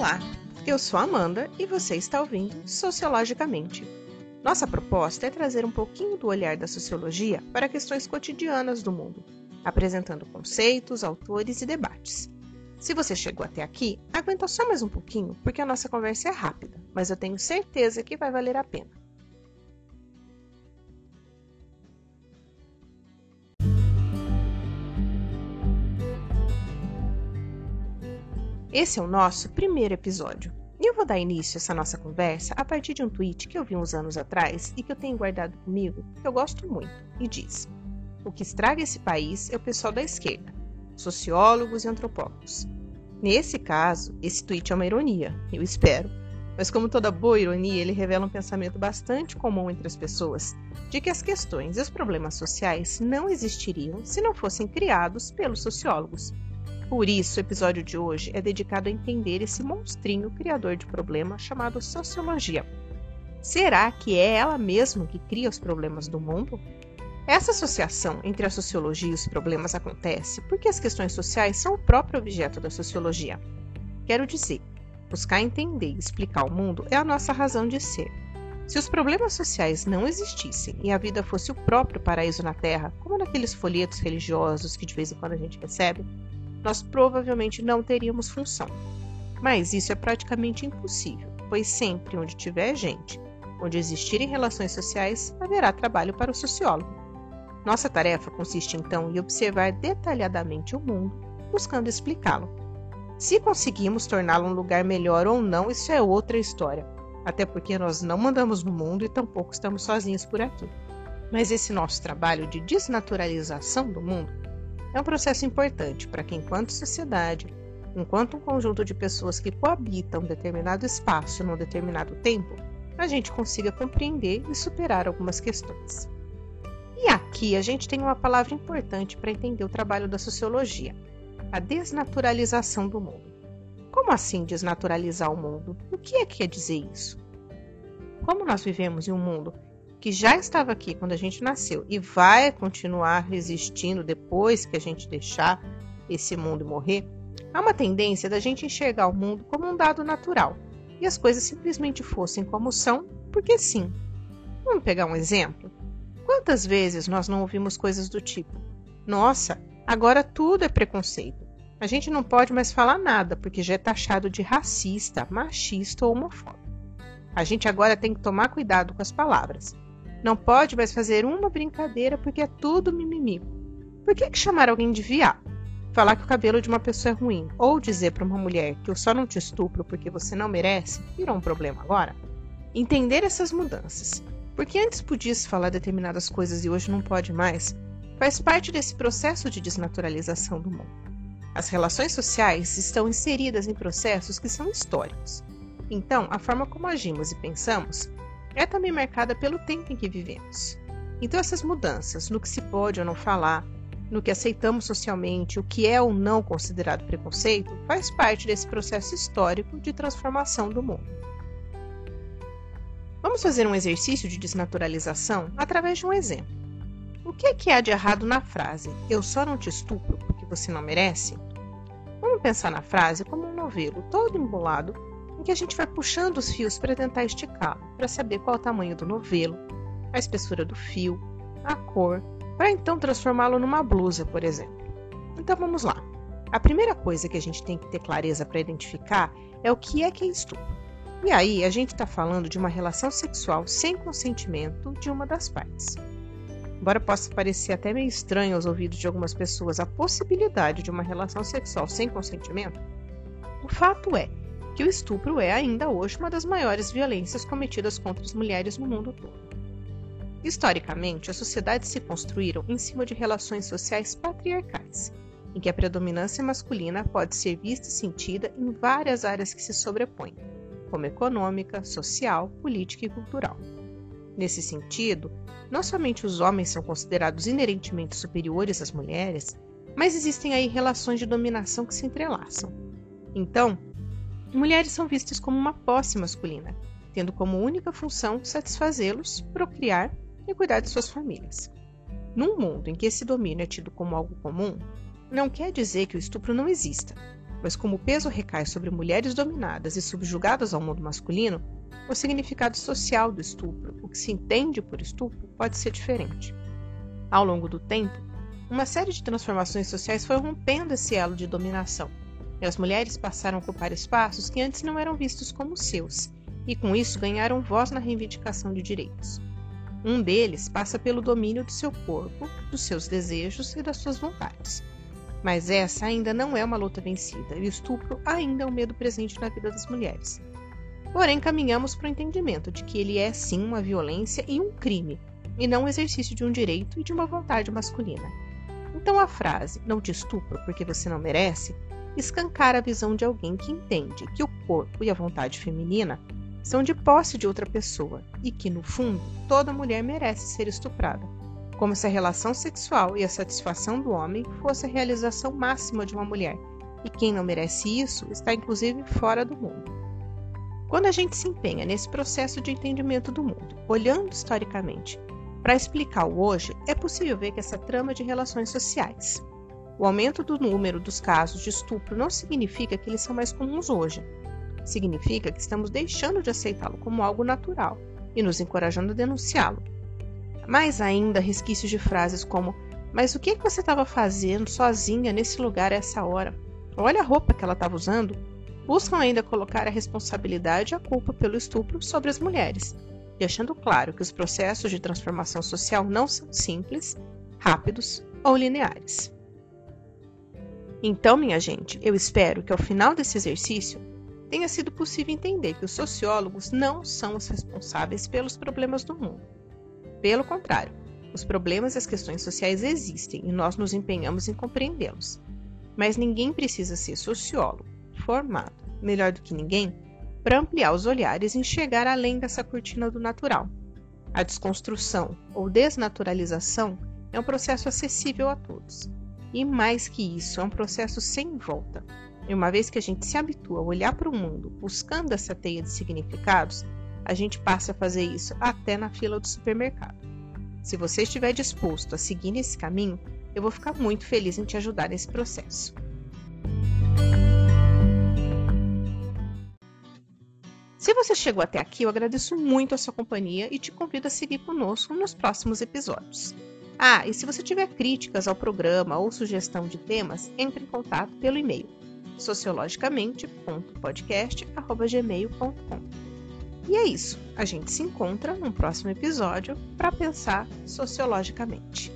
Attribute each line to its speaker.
Speaker 1: Olá, eu sou Amanda e você está ouvindo Sociologicamente. Nossa proposta é trazer um pouquinho do olhar da sociologia para questões cotidianas do mundo, apresentando conceitos, autores e debates. Se você chegou até aqui, aguenta só mais um pouquinho, porque a nossa conversa é rápida, mas eu tenho certeza que vai valer a pena. Esse é o nosso primeiro episódio. E eu vou dar início a essa nossa conversa a partir de um tweet que eu vi uns anos atrás e que eu tenho guardado comigo, que eu gosto muito, e diz: O que estraga esse país é o pessoal da esquerda, sociólogos e antropólogos. Nesse caso, esse tweet é uma ironia, eu espero. Mas, como toda boa ironia, ele revela um pensamento bastante comum entre as pessoas de que as questões e os problemas sociais não existiriam se não fossem criados pelos sociólogos por isso, o episódio de hoje é dedicado a entender esse monstrinho criador de problemas chamado sociologia. Será que é ela mesma que cria os problemas do mundo? Essa associação entre a sociologia e os problemas acontece porque as questões sociais são o próprio objeto da sociologia. Quero dizer, buscar entender e explicar o mundo é a nossa razão de ser. Se os problemas sociais não existissem e a vida fosse o próprio paraíso na Terra, como naqueles folhetos religiosos que de vez em quando a gente recebe, nós provavelmente não teríamos função. Mas isso é praticamente impossível, pois sempre onde tiver gente, onde existirem relações sociais, haverá trabalho para o sociólogo. Nossa tarefa consiste então em observar detalhadamente o mundo, buscando explicá-lo. Se conseguimos torná-lo um lugar melhor ou não, isso é outra história, até porque nós não mandamos no mundo e tampouco estamos sozinhos por aqui. Mas esse nosso trabalho de desnaturalização do mundo é um processo importante para que, enquanto sociedade, enquanto um conjunto de pessoas que coabitam um determinado espaço num determinado tempo, a gente consiga compreender e superar algumas questões. E aqui a gente tem uma palavra importante para entender o trabalho da sociologia: a desnaturalização do mundo. Como assim desnaturalizar o mundo? O que é que quer dizer isso? Como nós vivemos em um mundo que já estava aqui quando a gente nasceu e vai continuar resistindo depois que a gente deixar esse mundo morrer, há uma tendência da gente enxergar o mundo como um dado natural e as coisas simplesmente fossem como são, porque sim. Vamos pegar um exemplo? Quantas vezes nós não ouvimos coisas do tipo: Nossa, agora tudo é preconceito. A gente não pode mais falar nada porque já é taxado de racista, machista ou homofóbico. A gente agora tem que tomar cuidado com as palavras. Não pode mais fazer uma brincadeira porque é tudo mimimi. Por que, que chamar alguém de viado? Falar que o cabelo de uma pessoa é ruim ou dizer para uma mulher que eu só não te estupro porque você não merece virou um problema agora? Entender essas mudanças, porque antes podia se falar determinadas coisas e hoje não pode mais, faz parte desse processo de desnaturalização do mundo. As relações sociais estão inseridas em processos que são históricos. Então, a forma como agimos e pensamos é também marcada pelo tempo em que vivemos. Então, essas mudanças no que se pode ou não falar, no que aceitamos socialmente, o que é ou não considerado preconceito, faz parte desse processo histórico de transformação do mundo. Vamos fazer um exercício de desnaturalização através de um exemplo. O que é que há de errado na frase Eu só não te estupro porque você não merece? Vamos pensar na frase como um novelo todo embolado em que a gente vai puxando os fios para tentar esticá-lo, para saber qual o tamanho do novelo, a espessura do fio, a cor, para então transformá-lo numa blusa, por exemplo. Então vamos lá. A primeira coisa que a gente tem que ter clareza para identificar é o que é que é estupro. E aí a gente está falando de uma relação sexual sem consentimento de uma das partes. Embora possa parecer até meio estranho aos ouvidos de algumas pessoas a possibilidade de uma relação sexual sem consentimento, o fato é que o estupro é ainda hoje uma das maiores violências cometidas contra as mulheres no mundo todo. Historicamente, as sociedades se construíram em cima de relações sociais patriarcais, em que a predominância masculina pode ser vista e sentida em várias áreas que se sobrepõem, como econômica, social, política e cultural. Nesse sentido, não somente os homens são considerados inerentemente superiores às mulheres, mas existem aí relações de dominação que se entrelaçam. Então, mulheres são vistas como uma posse masculina, tendo como única função satisfazê-los, procriar e cuidar de suas famílias. Num mundo em que esse domínio é tido como algo comum, não quer dizer que o estupro não exista. mas como o peso recai sobre mulheres dominadas e subjugadas ao mundo masculino, o significado social do estupro, o que se entende por estupro, pode ser diferente. Ao longo do tempo, uma série de transformações sociais foi rompendo esse elo de dominação, e as mulheres passaram a ocupar espaços que antes não eram vistos como seus, e com isso ganharam voz na reivindicação de direitos. Um deles passa pelo domínio do seu corpo, dos seus desejos e das suas vontades. Mas essa ainda não é uma luta vencida, e o estupro ainda é um medo presente na vida das mulheres. Porém, caminhamos para o entendimento de que ele é sim uma violência e um crime, e não um exercício de um direito e de uma vontade masculina. Então a frase não te estupro porque você não merece escancara a visão de alguém que entende que o corpo e a vontade feminina são de posse de outra pessoa e que, no fundo, toda mulher merece ser estuprada, como se a relação sexual e a satisfação do homem fosse a realização máxima de uma mulher, e quem não merece isso está inclusive fora do mundo. Quando a gente se empenha nesse processo de entendimento do mundo, olhando historicamente, para explicar o hoje, é possível ver que essa trama de relações sociais. O aumento do número dos casos de estupro não significa que eles são mais comuns hoje, Significa que estamos deixando de aceitá-lo como algo natural e nos encorajando a denunciá-lo. Mais ainda, resquícios de frases como: Mas o que você estava fazendo sozinha nesse lugar a essa hora? Olha a roupa que ela estava usando. Buscam ainda colocar a responsabilidade e a culpa pelo estupro sobre as mulheres, deixando claro que os processos de transformação social não são simples, rápidos ou lineares. Então, minha gente, eu espero que ao final desse exercício tenha sido possível entender que os sociólogos não são os responsáveis pelos problemas do mundo. Pelo contrário, os problemas e as questões sociais existem e nós nos empenhamos em compreendê-los. Mas ninguém precisa ser sociólogo, formado, melhor do que ninguém, para ampliar os olhares e enxergar além dessa cortina do natural. A desconstrução ou desnaturalização é um processo acessível a todos. E mais que isso, é um processo sem volta, e uma vez que a gente se habitua a olhar para o mundo buscando essa teia de significados, a gente passa a fazer isso até na fila do supermercado. Se você estiver disposto a seguir nesse caminho, eu vou ficar muito feliz em te ajudar nesse processo. Se você chegou até aqui, eu agradeço muito a sua companhia e te convido a seguir conosco nos próximos episódios. Ah, e se você tiver críticas ao programa ou sugestão de temas, entre em contato pelo e-mail sociologicamente.podcast.gmail.com. E é isso. A gente se encontra num próximo episódio para pensar sociologicamente.